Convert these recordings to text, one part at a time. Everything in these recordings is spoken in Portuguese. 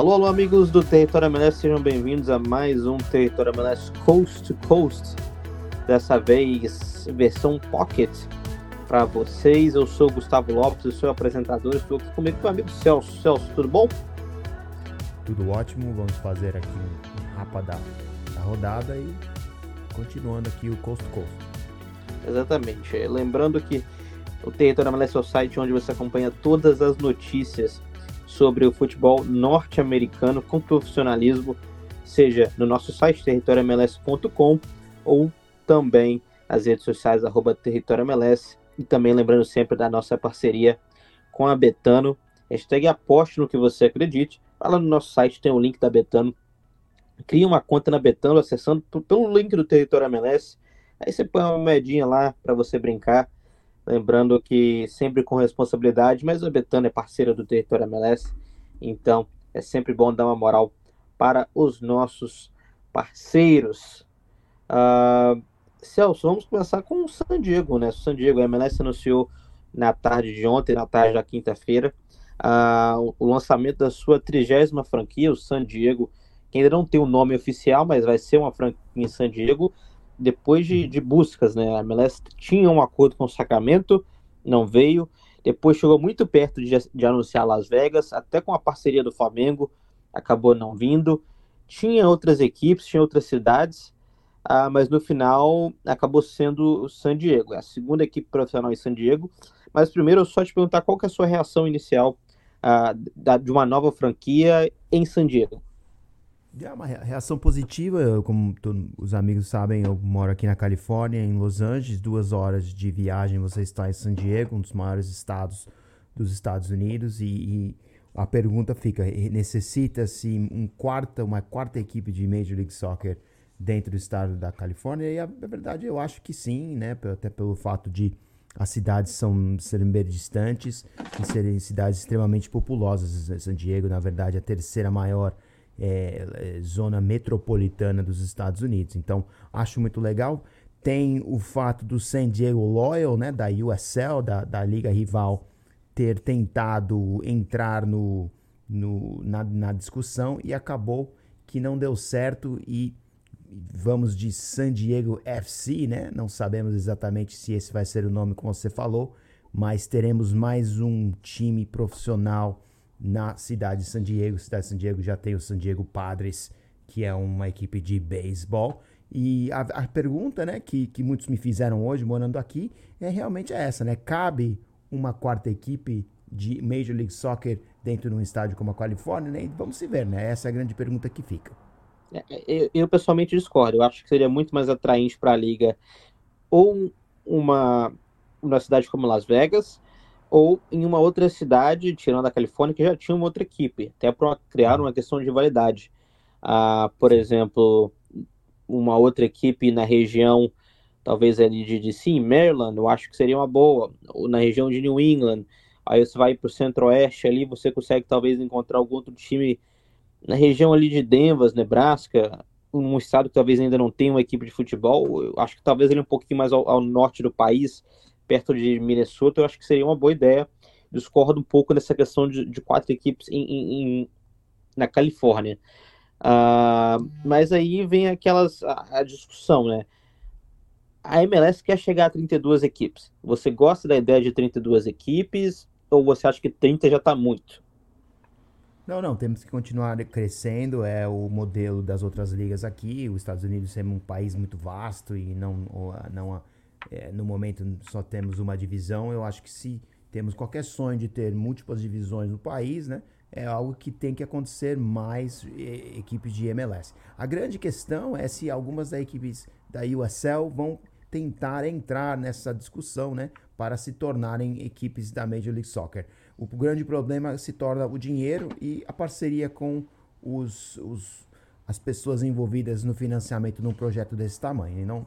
Alô, alô, amigos do Território MLS, sejam bem-vindos a mais um Território MLS Coast to Coast. Dessa vez, versão Pocket para vocês. Eu sou o Gustavo Lopes, eu sou o apresentador. Estou aqui comigo com o amigo Celso. Celso, tudo bom? Tudo ótimo. Vamos fazer aqui um rapa da, da rodada e continuando aqui o Coast to Coast. Exatamente. Lembrando que o Território MLS é o site onde você acompanha todas as notícias sobre o futebol norte-americano com profissionalismo, seja no nosso site territoriomls.com ou também nas redes sociais arroba territoriomls e também lembrando sempre da nossa parceria com a Betano. Hashtag aposte no que você acredite. Lá no nosso site tem o link da Betano. Cria uma conta na Betano acessando pelo link do Território MLS. Aí você põe uma moedinha lá para você brincar Lembrando que sempre com responsabilidade, mas a Betano é parceira do Território MLS, então é sempre bom dar uma moral para os nossos parceiros. Uh, Celso, vamos começar com o San Diego, né? O San Diego, a MLS anunciou na tarde de ontem, na tarde da quinta-feira, uh, o lançamento da sua trigésima franquia, o San Diego, que ainda não tem o um nome oficial, mas vai ser uma franquia em San Diego, depois de, de buscas, né? A MLS tinha um acordo com o Sacramento, não veio. Depois chegou muito perto de, de anunciar Las Vegas, até com a parceria do Flamengo, acabou não vindo. Tinha outras equipes, tinha outras cidades, ah, mas no final acabou sendo o San Diego, é a segunda equipe profissional em San Diego. Mas primeiro, eu só te perguntar qual que é a sua reação inicial ah, da, de uma nova franquia em San Diego. É uma reação positiva, como os amigos sabem, eu moro aqui na Califórnia, em Los Angeles, duas horas de viagem você está em San Diego, um dos maiores estados dos Estados Unidos, e, e a pergunta fica, necessita-se um quarta, uma quarta equipe de Major League Soccer dentro do estado da Califórnia? E a, a verdade eu acho que sim, né, até pelo fato de as cidades são serem bem distantes e serem cidades extremamente populosas. San Diego, na verdade, é a terceira maior é, é, zona metropolitana dos Estados Unidos. Então, acho muito legal. Tem o fato do San Diego Loyal, né, da USL, da, da liga rival, ter tentado entrar no, no, na, na discussão e acabou que não deu certo e vamos de San Diego FC, né? Não sabemos exatamente se esse vai ser o nome como você falou, mas teremos mais um time profissional na cidade de San Diego. Cidade de San Diego já tem o San Diego Padres, que é uma equipe de beisebol. E a, a, pergunta né, que, que muitos me fizeram hoje, morando aqui, é realmente essa, né? Cabe uma quarta equipe de Major League Soccer dentro de um estádio como a Califórnia? Né? Vamos se ver, né? Essa é a grande pergunta que fica. É, eu, eu pessoalmente discordo. Eu acho que seria muito mais atraente para a liga ou uma, uma cidade como Las Vegas, ou em uma outra cidade, tirando a Califórnia, que já tinha uma outra equipe, até para criar uma questão de rivalidade. Ah, por exemplo, uma outra equipe na região, talvez ali de DC, Maryland, eu acho que seria uma boa, ou na região de New England, aí você vai para o centro-oeste ali, você consegue talvez encontrar algum outro time na região ali de Denver, Nebraska, um estado que talvez ainda não tenha uma equipe de futebol, eu acho que talvez ele um pouquinho mais ao, ao norte do país, perto de Minnesota, eu acho que seria uma boa ideia. Discordo um pouco dessa questão de, de quatro equipes em, em, em, na Califórnia. Uh, mas aí vem aquelas a, a, discussão, né? A MLS quer chegar a 32 equipes. Você gosta da ideia de 32 equipes ou você acha que 30 já está muito? Não, não, temos que continuar crescendo. É o modelo das outras ligas aqui. Os Estados Unidos é um país muito vasto e não, não é, no momento só temos uma divisão. Eu acho que se temos qualquer sonho de ter múltiplas divisões no país, né, é algo que tem que acontecer mais equipes de MLS. A grande questão é se algumas das equipes da USL vão tentar entrar nessa discussão, né, para se tornarem equipes da Major League Soccer. O grande problema se torna o dinheiro e a parceria com os, os as pessoas envolvidas no financiamento de um projeto desse tamanho. Não,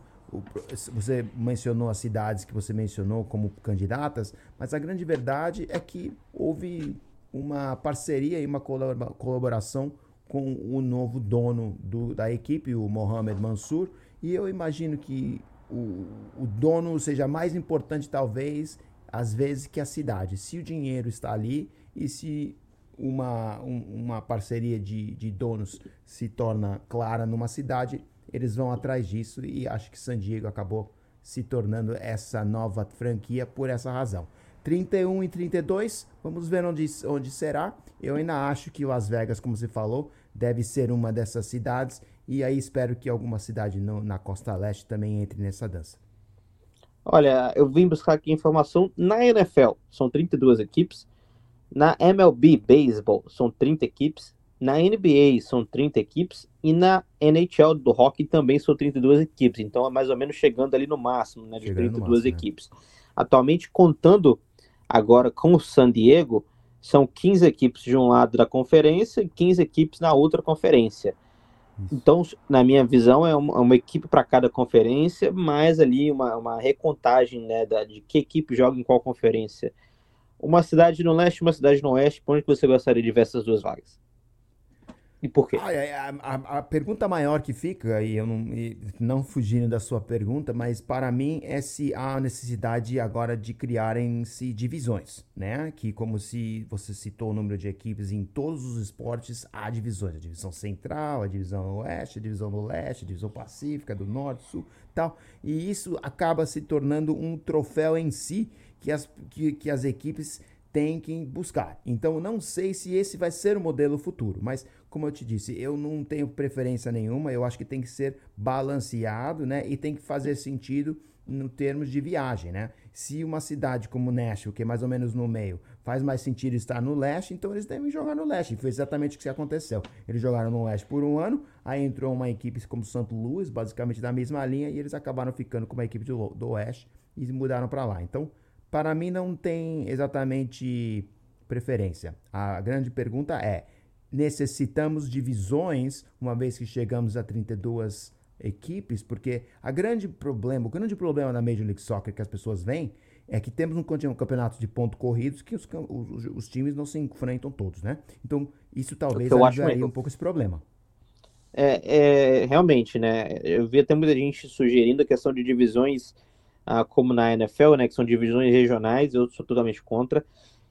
você mencionou as cidades que você mencionou como candidatas, mas a grande verdade é que houve uma parceria e uma colaboração com o novo dono do, da equipe, o Mohamed Mansour, e eu imagino que o, o dono seja mais importante, talvez, às vezes, que a cidade. Se o dinheiro está ali e se uma, um, uma parceria de, de donos se torna clara numa cidade, eles vão atrás disso e acho que San Diego acabou se tornando essa nova franquia por essa razão. 31 e 32, vamos ver onde, onde será. Eu ainda acho que Las Vegas, como você falou, deve ser uma dessas cidades. E aí espero que alguma cidade no, na costa leste também entre nessa dança. Olha, eu vim buscar aqui informação na NFL, são 32 equipes. Na MLB Baseball, são 30 equipes. Na NBA, são 30 equipes. E na NHL do hockey também são 32 equipes. Então é mais ou menos chegando ali no máximo, né? De chegando 32 máximo, né? equipes. Né? Atualmente, contando agora com o San Diego, são 15 equipes de um lado da conferência e 15 equipes na outra conferência. Isso. Então, na minha visão, é uma, uma equipe para cada conferência, mais ali uma, uma recontagem né, da, de que equipe joga em qual conferência. Uma cidade no leste, uma cidade no oeste, onde você gostaria de ver essas duas vagas? E por quê? a, a, a, pergunta maior que fica, e eu não, e não fugindo da sua pergunta, mas para mim é se há necessidade agora de criarem-se divisões, né? Que como se você citou o número de equipes em todos os esportes, há divisões. A divisão central, a divisão oeste, a divisão do leste, a divisão pacífica, do norte, sul, tal. E isso acaba se tornando um troféu em si que as, que, que as equipes têm que buscar. Então, não sei se esse vai ser o modelo futuro, mas como eu te disse, eu não tenho preferência nenhuma, eu acho que tem que ser balanceado, né? E tem que fazer sentido no termos de viagem, né? Se uma cidade como Nashville, que é mais ou menos no meio, faz mais sentido estar no leste, então eles devem jogar no leste. Foi exatamente o que aconteceu. Eles jogaram no leste por um ano, aí entrou uma equipe como Santo Luís, basicamente da mesma linha, e eles acabaram ficando com uma equipe do, do oeste e mudaram para lá. Então, para mim não tem exatamente preferência. A grande pergunta é: necessitamos divisões, uma vez que chegamos a 32 equipes, porque a grande problema, o grande problema da Major League Soccer que as pessoas veem é que temos um, campeonato de pontos corridos que os, os, os, times não se enfrentam todos, né? Então, isso talvez aliviaria um pouco esse problema. É, é, realmente, né? Eu vi até muita gente sugerindo a questão de divisões ah, como na NFL, né? Que são divisões regionais, eu sou totalmente contra.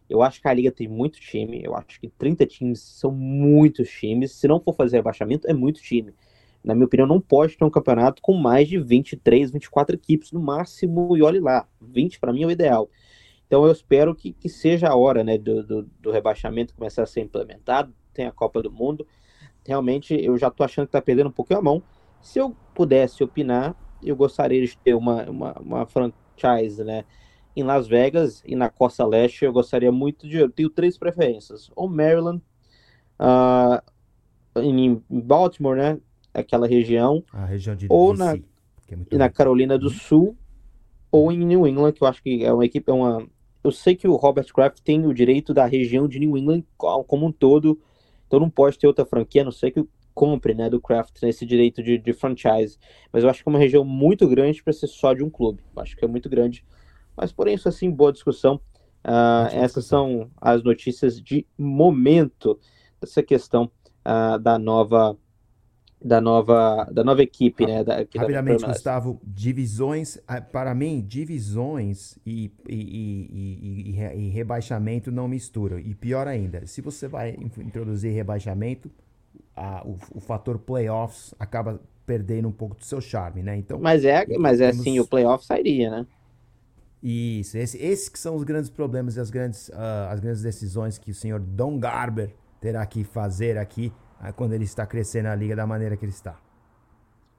Eu acho que a liga tem muito time. Eu acho que 30 times são muitos times. Se não for fazer rebaixamento, é muito time. Na minha opinião, não pode ter um campeonato com mais de 23, 24 equipes no máximo. E olhe lá, 20 para mim é o ideal. Então eu espero que, que seja a hora né, do, do, do, rebaixamento começar a ser implementado. Tem a Copa do Mundo. Realmente eu já estou achando que está perdendo um pouquinho a mão. Se eu pudesse opinar, eu gostaria de ter uma, uma, uma franchise, né? Em Las Vegas e na Costa Leste, eu gostaria muito de. Eu tenho três preferências: ou Maryland, uh, em Baltimore, né? Aquela região. Região de ou DC, na, é na Carolina do Sul, ou em New England, que eu acho que é uma equipe. É uma, eu sei que o Robert Kraft tem o direito da região de New England como um todo, então não pode ter outra franquia, a não sei que compre, né, do Kraft esse direito de, de franchise. Mas eu acho que é uma região muito grande para ser só de um clube. Eu acho que é muito grande. Mas, porém, isso assim, boa discussão. Uh, essas são as notícias de momento dessa questão uh, da nova da nova da nova equipe, né? Da, Rapidamente, Gustavo, divisões ah, para mim divisões e, e, e, e, rebaixamento não misturam. E pior ainda, se você vai introduzir rebaixamento, a, o, o fator playoffs acaba perdendo um pouco do seu charme, né? Então, mas é, mas é assim, o playoff sairia, né? Isso, esse, esses que são os grandes problemas e as grandes, uh, as grandes decisões que o senhor Don Garber terá que fazer aqui uh, quando ele está crescendo a liga da maneira que ele está.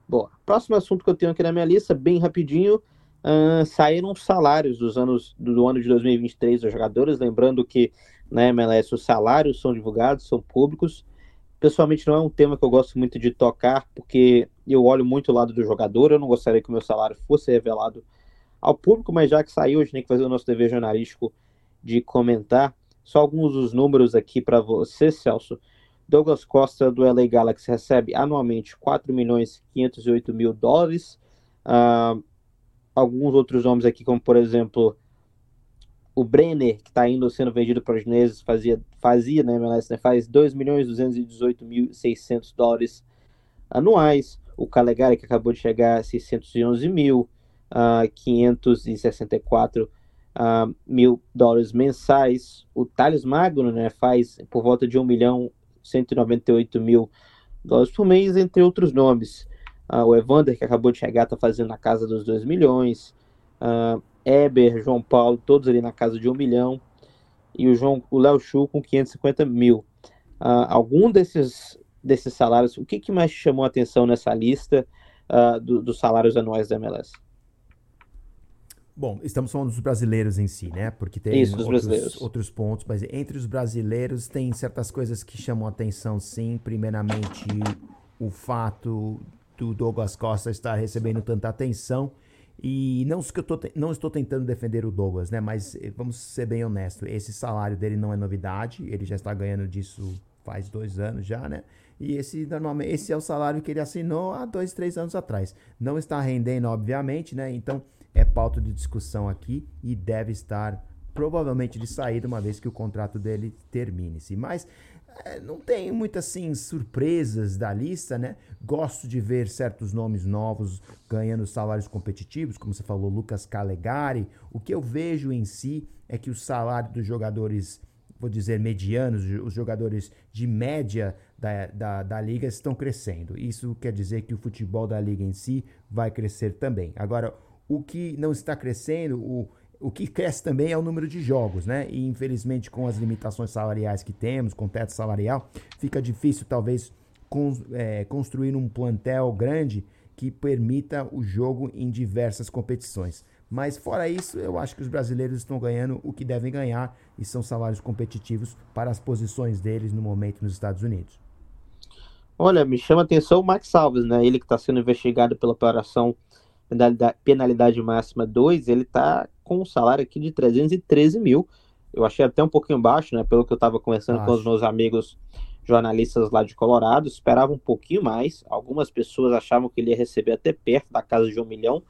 Boa. Próximo assunto que eu tenho aqui na minha lista, bem rapidinho, uh, saíram os salários dos anos do ano de 2023 dos jogadores, lembrando que na né, MLS os salários são divulgados, são públicos. Pessoalmente não é um tema que eu gosto muito de tocar, porque eu olho muito o lado do jogador, eu não gostaria que o meu salário fosse revelado ao público, mas já que saiu, a gente tem que fazer o nosso dever jornalístico de comentar. Só alguns dos números aqui para você, Celso. Douglas Costa, do LA Galaxy, recebe anualmente 4 milhões 508 mil dólares. Uh, alguns outros nomes aqui, como por exemplo o Brenner, que está indo sendo vendido para os chineses, fazia, fazia né, MLS, né, faz 2 milhões 218 mil 600 dólares anuais. O Calegari, que acabou de chegar, 611 mil uh, 564 uh, mil dólares mensais. O Thales Magno né, faz por volta de 1 milhão 198 mil dólares por mês, entre outros nomes. Uh, o Evander, que acabou de chegar, está fazendo na casa dos 2 milhões. Uh, Eber, João Paulo, todos ali na casa de 1 milhão. E o João, o Léo Chu com 550 mil. Uh, algum desses, desses salários, o que, que mais chamou a atenção nessa lista uh, do, dos salários anuais da MLS? Bom, estamos falando dos brasileiros em si, né? Porque tem Isso, outros, outros, pontos, mas entre os brasileiros tem certas coisas que chamam a atenção, sim. Primeiramente, o fato do Douglas Costa estar recebendo tanta atenção. E não que eu tô, não estou tentando defender o Douglas, né? Mas eh, vamos ser bem honestos, esse salário dele não é novidade, ele já está ganhando disso faz dois anos já, né? E esse normalmente esse é o salário que ele assinou há dois, três anos atrás. Não está rendendo, obviamente, né? Então é pauta de discussão aqui e deve estar provavelmente de saída uma vez que o contrato dele termine-se. Mas é, não tem muitas assim surpresas da lista, né? Gosto de ver certos nomes novos ganhando salários competitivos, como você falou, Lucas Calegari. O que eu vejo em si é que o salário dos jogadores, vou dizer medianos, os jogadores de média da, da, da liga estão crescendo. Isso quer dizer que o futebol da liga em si vai crescer também. Agora, o que não está crescendo, o, o que cresce também é o número de jogos, né? E infelizmente, com as limitações salariais que temos, com o teto salarial, fica difícil talvez con é, construir um plantel grande que permita o jogo em diversas competições. Mas fora isso, eu acho que os brasileiros estão ganhando o que devem ganhar e são salários competitivos para as posições deles no momento nos Estados Unidos. Olha, me chama atenção o Max Alves, né? Ele que está sendo investigado pela operação penalidade, penalidade máxima 2, ele está com um salário aqui de 313 mil. Eu achei até um pouquinho baixo, né? Pelo que eu estava conversando Acho. com os meus amigos jornalistas lá de Colorado, esperava um pouquinho mais. Algumas pessoas achavam que ele ia receber até perto da casa de um milhão,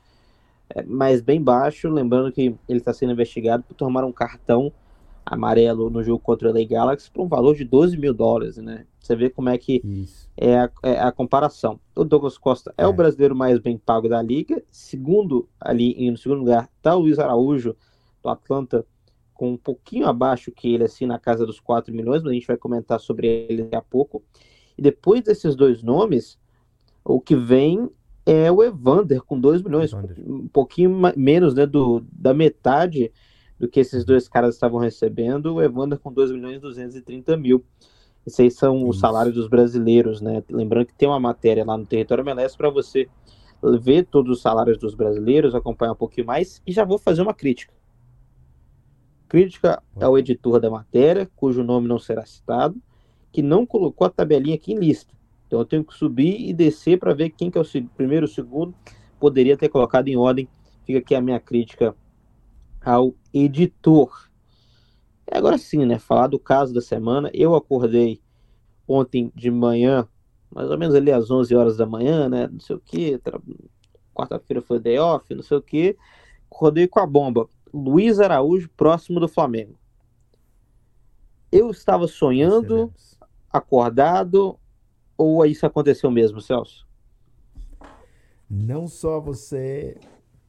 é, mas bem baixo. Lembrando que ele está sendo investigado por tomar um cartão amarelo no jogo contra o LA Galaxy por um valor de 12 mil dólares, né? Você vê como é que é a, é a, comparação. O Douglas Costa é, é, o brasileiro mais bem pago da liga. Segundo, ali no segundo lugar, está o Luiz Araújo, do Atlanta, com um pouquinho abaixo que ele, assim, na casa dos 4 milhões, mas a gente vai comentar sobre ele daqui a pouco. E depois desses dois nomes, o que vem é o Evander, com 2 milhões, Evander. um pouquinho menos né, do, da metade do que esses dois caras estavam recebendo, o Evander com 2 milhões e 230 mil. Esses aí são Isso. os salários dos brasileiros, né? Lembrando que tem uma matéria lá no Território MLS para você ver todos os salários dos brasileiros, acompanhar um pouquinho mais, e já vou fazer uma crítica. Crítica ao editor da matéria, cujo nome não será citado, que não colocou a tabelinha aqui em lista. Então eu tenho que subir e descer para ver quem que é o primeiro, o segundo, poderia ter colocado em ordem. Fica aqui a minha crítica ao editor. E agora sim, né? Falar do caso da semana. Eu acordei ontem de manhã, mais ou menos ali às 11 horas da manhã, né? Não sei o que. Quarta-feira foi day off, não sei o que. Acordei com a bomba. Luiz Araújo próximo do Flamengo. Eu estava sonhando, acordado, ou isso aconteceu mesmo, Celso? Não só você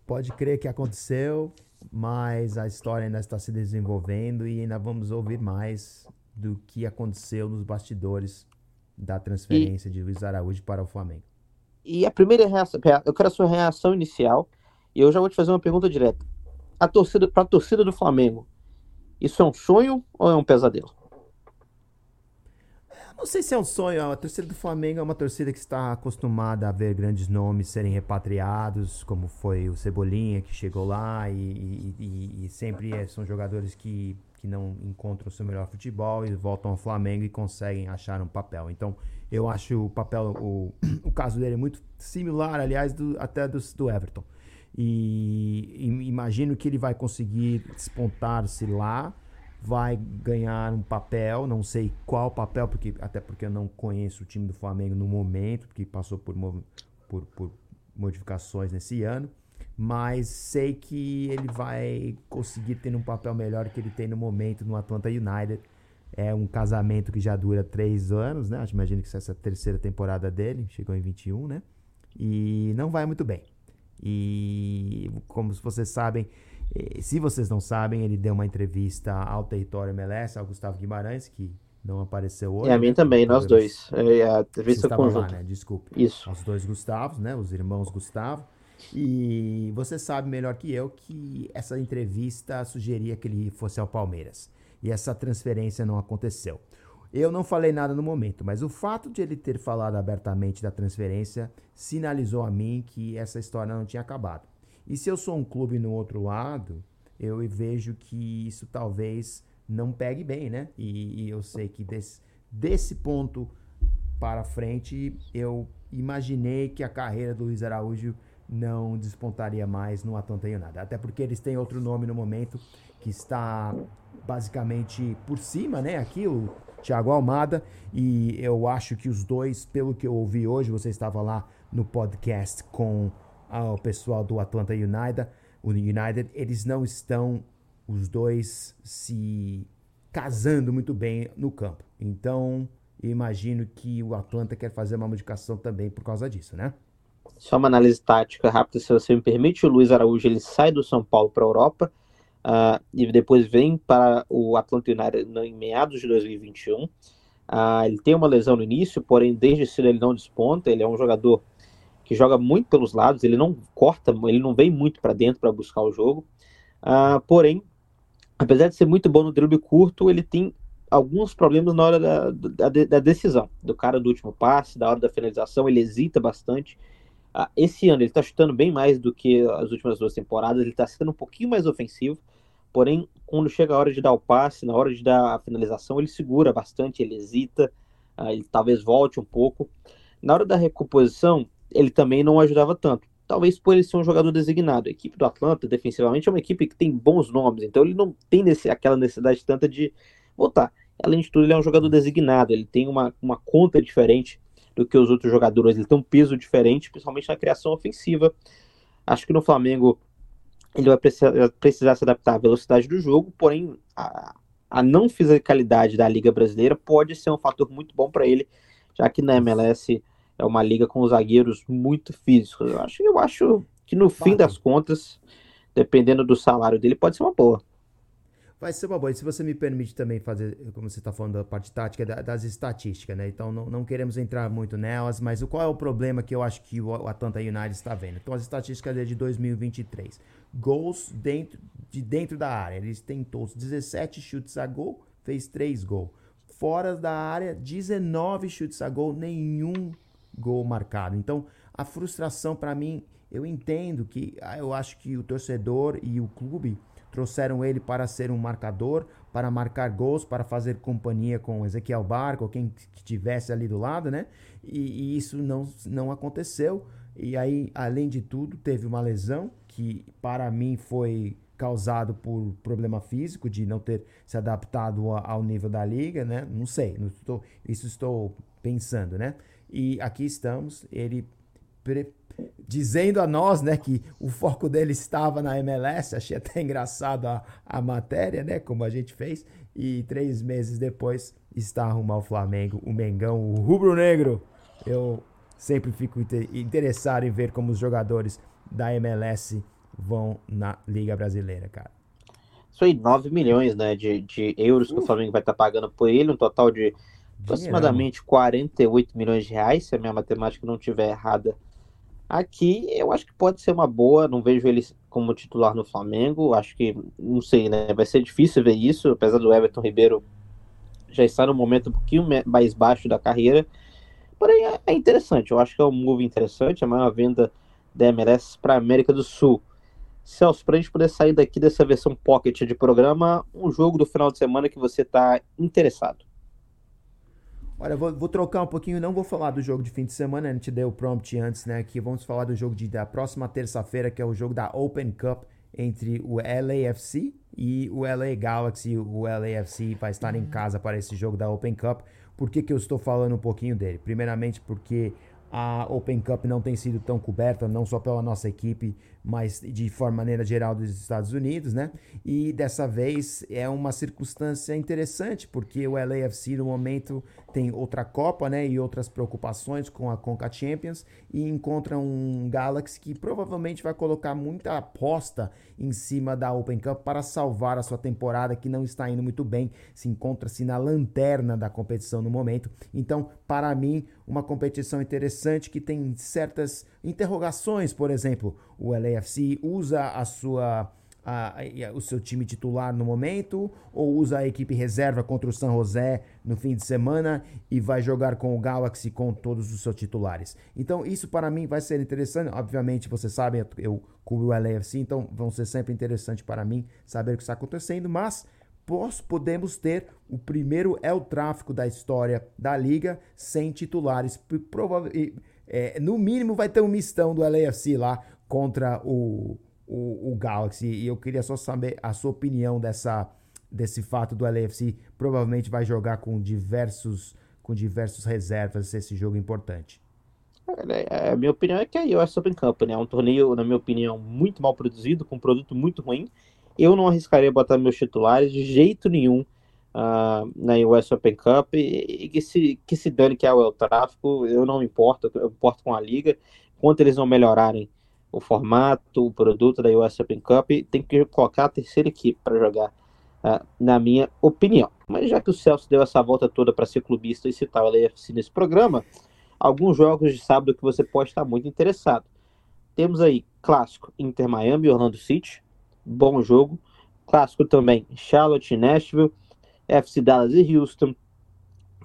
pode crer que aconteceu, mas a história ainda está se desenvolvendo e ainda vamos ouvir mais do que aconteceu nos bastidores da transferência e, de Luiz Araújo para o Flamengo. E a primeira reação, eu quero a sua reação inicial e eu já vou te fazer uma pergunta direta. A torcida para a torcida do Flamengo, isso é um sonho ou é um pesadelo? Não sei se é um sonho. A torcida do Flamengo é uma torcida que está acostumada a ver grandes nomes serem repatriados, como foi o Cebolinha que chegou lá, e, e, e sempre é, são jogadores que, que não encontram o seu melhor futebol e voltam ao Flamengo e conseguem achar um papel. Então, eu acho o papel, o, o caso dele é muito similar, aliás, do, até do, do Everton. E imagino que ele vai conseguir despontar-se lá vai ganhar um papel, não sei qual papel, porque até porque eu não conheço o time do Flamengo no momento, porque passou por, por, por modificações nesse ano, mas sei que ele vai conseguir ter um papel melhor que ele tem no momento no Atlanta United. É um casamento que já dura três anos, né? Imagino que essa é a terceira temporada dele, chegou em 21, né? E não vai muito bem. E como vocês sabem, Se vocês não sabem, ele deu uma entrevista ao Território MLS, ao Gustavo Guimarães, que não apareceu hoje. E a mim né? também, nós dois. É a entrevista estavam lá, conjunta. né? Desculpe. Isso. Os dois Gustavos, né? Os irmãos Gustavo. E você sabe melhor que eu que essa entrevista sugeria que ele fosse ao Palmeiras. E essa transferência não aconteceu. Eu não falei nada no momento, mas o fato de ele ter falado abertamente da transferência sinalizou a mim que essa história não tinha acabado. E se eu sou um clube no outro lado, eu vejo que isso talvez não pegue bem, né? E, e eu sei que desse, desse ponto para frente, eu imaginei que a carreira do Luiz Araújo não despontaria mais no Atlanta United. Até porque eles têm outro nome no momento que está basicamente por cima, né? Aqui, o Thiago Almada. E eu acho que os dois, pelo que eu ouvi hoje, você estava lá no podcast com ah, o pessoal do Atlanta United, United, eles não estão os dois se casando muito bem no campo. Então, imagino que o Atlanta quer fazer uma modificação também por causa disso, né? Só uma análise tática rápida, se você me permite. O Luiz Araújo ele sai do São Paulo para a Europa uh, e depois vem para o Atlanta United em meados de 2021. Uh, ele tem uma lesão no início, porém desde cedo ele não desponta. Ele é um jogador que joga muito pelos lados, ele não corta, ele não vem muito para dentro para buscar o jogo. Uh, porém, apesar de ser muito bom no drible curto, ele tem alguns problemas na hora da, da, da, decisão, do cara do último passe, da hora da finalização, ele hesita bastante. Uh, esse ano ele está chutando bem mais do que as últimas duas temporadas, ele está sendo um pouquinho mais ofensivo, porém, quando chega a hora de dar o passe, na hora de dar a finalização, ele segura bastante, ele hesita, uh, ele talvez volte um pouco. Na hora da recomposição, ele também não ajudava tanto. Talvez por ele ser um jogador designado. A equipe do Atlanta, defensivamente, é uma equipe que tem bons nomes, então ele não tem nesse, aquela necessidade tanta de voltar. Além de tudo, ele é um jogador designado, ele tem uma, uma conta diferente do que os outros jogadores, ele tem um peso diferente, principalmente na criação ofensiva. Acho que no Flamengo ele vai precisar, precisar se adaptar à velocidade do jogo, porém a, a não fisicalidade da Liga Brasileira pode ser um fator muito bom para ele, já que na MLS é uma liga com zagueiros muito físicos. Eu acho, eu acho que no fim das contas, dependendo do salário dele, pode ser uma boa. Vai ser uma boa. E se você me permite também fazer, como você está falando da parte tática, das estatísticas, né? Então não, não queremos entrar muito nelas, mas o, qual é o problema que eu acho que o Atlanta United está vendo? Então as estatísticas é de 2023. Gols dentro, de dentro da área. Eles tentou 17 chutes a gol, fez 3 gols. Fora da área, 19 chutes a gol, nenhum gol marcado. Então, a frustração para mim, eu entendo que eu acho que o torcedor e o clube trouxeram ele para ser um marcador, para marcar gols, para fazer companhia com Ezequiel Barco, quem que tivesse ali do lado, né? E, e, isso não, não aconteceu. E aí, além de tudo, teve uma lesão que para mim foi causado por problema físico de não ter se adaptado ao nível da liga, né? Não sei, não estou, isso estou pensando, né? E aqui estamos, ele dizendo a nós, né, que o foco dele estava na MLS. Achei até engraçado a, a matéria, né, como a gente fez. E três meses depois está arrumando ao Flamengo, o Mengão, o rubro-negro. Eu sempre fico interessado em ver como os jogadores da MLS vão na Liga Brasileira, cara. Isso aí, 9 milhões né, de, de euros que o Flamengo vai estar tá pagando por ele, um total de aproximadamente 48 milhões de reais, se a minha matemática não estiver errada. Aqui eu acho que pode ser uma boa, não vejo ele como titular no Flamengo, acho que, não sei, né, vai ser difícil ver isso, apesar do Everton Ribeiro já estar no momento um pouquinho mais baixo da carreira, porém é, é interessante, eu acho que é um move interessante, a maior venda da MLS para América do Sul. Celso, para a gente poder sair daqui dessa versão pocket de programa, um jogo do final de semana que você está interessado. Olha, vou, vou, trocar um pouquinho, não vou falar do jogo de fim de semana, a gente deu o prompt antes, né? Que vamos falar do jogo de, da próxima terça-feira, que é o jogo da Open Cup entre o LAFC e o LA Galaxy. O LAFC vai estar em casa para esse jogo da Open Cup. Por que, que eu estou falando um pouquinho dele? Primeiramente porque a Open Cup não tem sido tão coberta, não só pela nossa equipe, mas de forma maneira geral dos Estados Unidos, né? E dessa vez é uma circunstância interessante, porque o LAFC no momento tem outra Copa, né? E outras preocupações com a Conca Champions e encontra um Galaxy que provavelmente vai colocar muita aposta em cima da Open Cup para salvar a sua temporada que não está indo muito bem, se encontra-se na lanterna da competição no momento. Então, para mim, uma competição interessante que tem certas interrogações, por exemplo, o LAFC usa a sua a, a, o seu time titular no momento ou usa a equipe reserva contra o San José no fim de semana e vai jogar com o Galaxy com todos os seus titulares. Então isso para mim vai ser interessante. Obviamente vocês sabem eu cubro o LAFC, então vão ser sempre interessante para mim saber o que está acontecendo, mas podemos ter o primeiro El Tráfico da história da liga sem titulares. É, no mínimo vai ter um mistão do LAFC lá contra o, o, o, Galaxy. E eu queria só saber a sua opinião dessa, desse fato do LAFC. Provavelmente vai jogar com diversos, com diversos reservas esse jogo importante. É, a minha opinião é que a US Open Cup né, é um torneio, na minha opinião, muito mal produzido, com um produto muito ruim. Eu não arriscaria botar meus titulares de jeito nenhum uh, na US Open Cup e, e, que, se, que se dane que é o tráfico, eu não me importo, eu importo com a liga. Quanto eles não melhorarem o formato, o produto da US Open Cup, tem que colocar a terceira equipe para jogar, uh, na minha opinião. Mas já que o Celso deu essa volta toda para ser clubista e citar o LAFC nesse programa, alguns jogos de sábado que você pode estar muito interessado. Temos aí clássico Inter Miami e Orlando City, bom jogo. Clássico também Charlotte e Nashville, FC Dallas e Houston.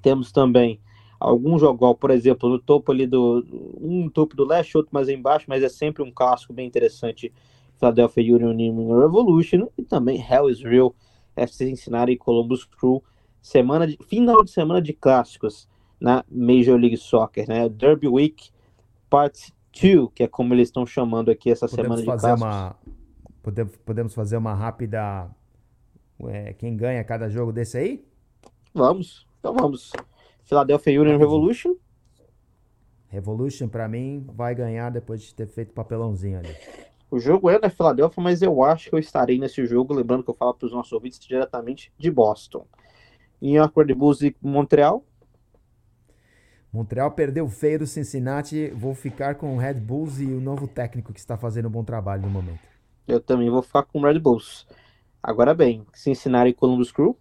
Temos também algum jogo, por exemplo, no topo ali do um topo do leste, outro mais embaixo, mas é sempre um clássico bem interessante. Philadelphia Union Revolution e também Hell is Real, FC Cincinnati e Columbus Crew. Semana de, final de semana de clássicos na Major League Soccer, né? Derby Week Part 2, que é como eles estão chamando aqui essa Podemos semana de fazer clássicos. Uma, podemos, fazer uma rápida é, quem ganha cada jogo desse aí? Vamos, então vamos. Philadelphia Union Revolution. Revolution, para mim, vai ganhar depois de ter feito papelãozinho ali. O jogo é da Philadelphia, mas eu acho que eu estarei nesse jogo, lembrando que eu falo para os nossos ouvintes diretamente de Boston. York Red Bulls e Montreal. Montreal perdeu feio do Cincinnati. Vou ficar com o Red Bulls e o novo técnico que está fazendo um bom trabalho no momento. Eu também vou ficar com o Red Bulls. Agora bem, Cincinnati e Columbus Crew.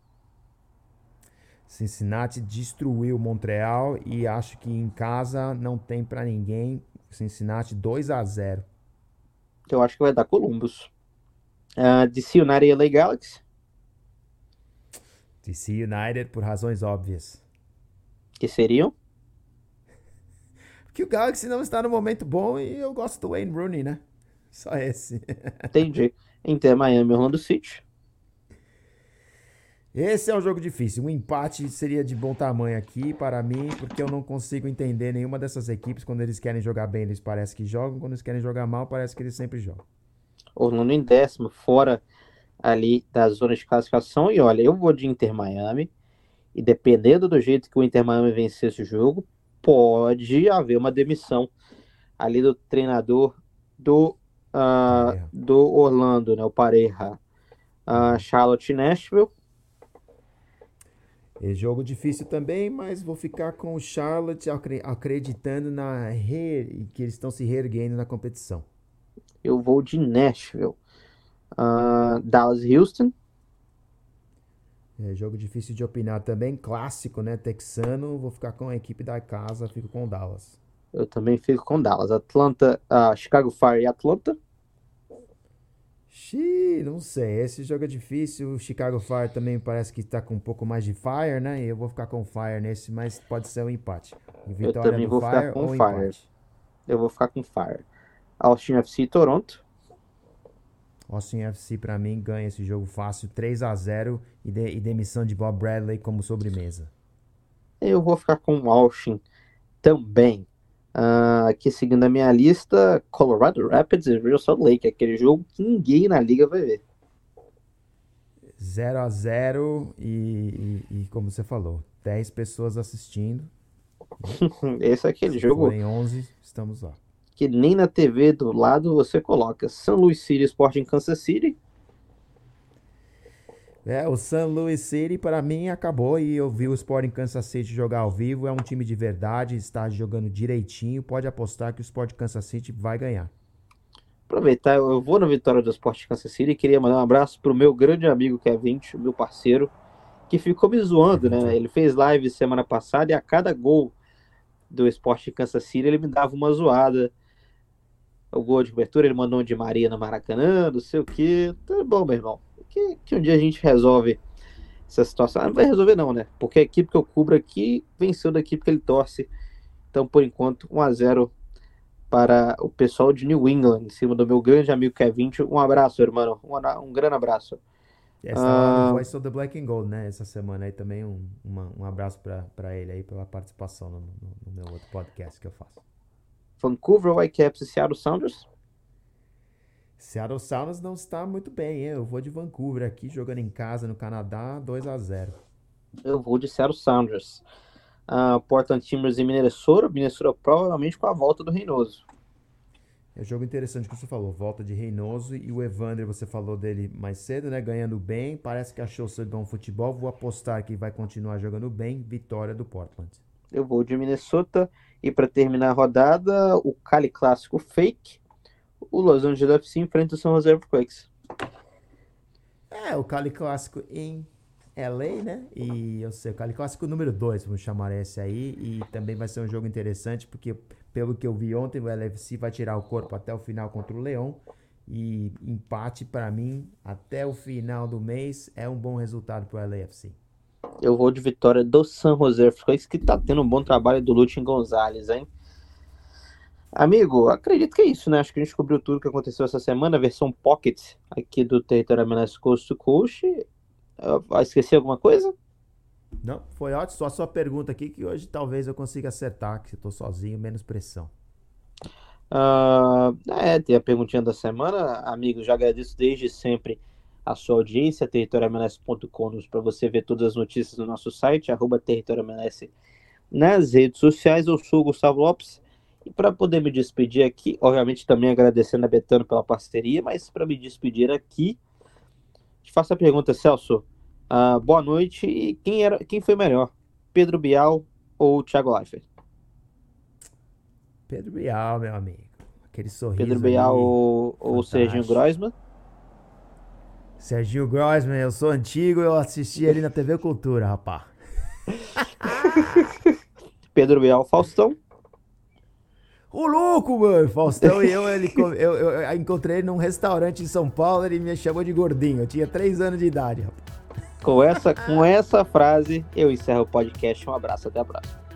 Cincinnati destruiu Montreal e acho que em casa não tem para ninguém. Cincinnati 2 a 0. Eu acho que vai dar Columbus. Uh, DC United e LA Galaxy. DC United por razões óbvias. Que seriam? Que o Galaxy não está no momento bom e eu gosto do Wayne Rooney, né? Só esse. Entendi. Inter Miami Orlando City. Esse é um jogo difícil. Um empate seria de bom tamanho aqui para mim, porque eu não consigo entender nenhuma dessas equipes. Quando eles querem jogar bem, eles parecem que jogam. Quando eles querem jogar mal, parece que eles sempre jogam. Orlando em décimo, fora ali da zona de classificação. E olha, eu vou de Inter Miami. E dependendo do jeito que o Inter Miami vencer esse jogo, pode haver uma demissão ali do treinador do, uh, do Orlando, né? O Pareja. Uh, Charlotte Nashville é jogo difícil também, mas vou ficar com o Charlotte acreditando na re... que eles estão se reerguendo na competição. Eu vou de Nashville. Uh, Dallas Houston. É jogo difícil de opinar também, clássico, né? Texano. Vou ficar com a equipe da casa, fico com o Dallas. Eu também fico com Dallas. Atlanta, uh, Chicago Fire e Atlanta. Xiii, não sei. Esse jogo é difícil. O Chicago Fire também parece que está com um pouco mais de Fire, né? E eu vou ficar com Fire nesse, mas pode ser um empate. Vitória eu também vou Fire ficar com Fire. Empate. Eu vou ficar com Fire. Austin FC Toronto. Austin FC para mim ganha esse jogo fácil, 3 a 0 e, de, e demissão de Bob Bradley como sobremesa. Eu vou ficar com o Austin também. Uh, aqui seguindo a minha lista, Colorado Rapids e Real Salt Lake, aquele jogo que ninguém na liga vai ver. 0 a 0 e, e, e, como você falou, 10 pessoas assistindo. Esse é aquele jogo. Em 11, estamos lá. Que nem na TV do lado você coloca. São Luís City Sporting Kansas City. É, o San Luis City para mim acabou e eu vi o Sporting Kansas City jogar ao vivo, é um time de verdade, está jogando direitinho, pode apostar que o Sporting Kansas City vai ganhar. Aproveitar, eu vou na vitória do Sporting Kansas City e queria mandar um abraço pro meu grande amigo Kevin, meu parceiro, que ficou me zoando, né? Ele fez live semana passada e a cada gol do Sporting Kansas City ele me dava uma zoada. O gol de cobertura ele mandou um de Maria no Maracanã, não sei o que. Tá bom, meu irmão que, que um dia a gente resolve essa situação. Não vai resolver não, né? Porque a equipe que eu cubro aqui venceu da equipe que ele torce. Então, por enquanto, 1 a 0 para o pessoal de New England, em cima do meu grande amigo Kevin. Um abraço, irmão. Um, um grande abraço. Essa uh, Voice of the Black and Gold, né? Essa semana aí também um, uma, um abraço para ele aí pela participação no, no, no, meu outro podcast que eu faço. Vancouver Whitecaps e Seattle Sounders. Seattle Sounders não está muito bem, hein? Eu vou de Vancouver aqui, jogando em casa no Canadá, 2 a 0 Eu vou de Seattle Sounders. Uh, Portland Timbers e Minnesota. Minnesota provavelmente com a volta do Reinoso. É um jogo interessante que você falou, volta de Reinoso e o Evander, você falou dele mais cedo, né? Ganhando bem, parece que achou seu bom futebol. Vou apostar que vai continuar jogando bem. Vitória do Portland. Eu vou de Minnesota. E para terminar a rodada, o Cali Clássico Fake o Los Angeles FC enfrenta o São José Earthquakes. É, o Cali Clássico em LA, né? E eu sei, o Cali Clássico número 2, vamos chamar esse aí. E também vai ser um jogo interessante, porque pelo que eu vi ontem, o LFC vai tirar o corpo até o final contra o Leão. E empate, para mim, até o final do mês, é um bom resultado para o LAFC. Eu vou de vitória do San José Earthquakes, que tá tendo um bom trabalho do Lutin Gonzalez, hein? Amigo, acredito que é isso, né? Acho que a gente cobriu tudo que aconteceu essa semana, a versão Pocket aqui do Território MLS Coast to Coast. Vai esquecer alguma coisa? Não, foi ótimo. Só a sua pergunta aqui que hoje talvez eu consiga acertar, que estou sozinho, menos pressão. Uh, é, tem a perguntinha da semana. Amigo, já agradeço desde sempre a sua audiência, territorialmls.com, para você ver todas as notícias no nosso site, arroba territorialmls nas redes sociais. Eu sou o Gustavo Lopes e para poder me despedir aqui, obviamente também agradecendo a Betano pela parceria, mas para me despedir aqui, te faço a pergunta, Celso. Uh, boa noite. E quem, era, quem foi melhor? Pedro Bial ou Thiago Leifert? Pedro Bial, meu amigo. Aquele sorriso. Pedro Bial ou, ou Serginho Groisman? Serginho Groisman, eu sou antigo, eu assisti ele na TV Cultura, rapá. Pedro Bial, Faustão? O louco, mano. Faustão e eu, ele, eu, eu, eu, encontrei ele num restaurante em São Paulo, ele me chamou de gordinho. Eu tinha 3 anos de idade, rapaz. Com essa, com essa frase, eu encerro o podcast. Um abraço, até a próxima.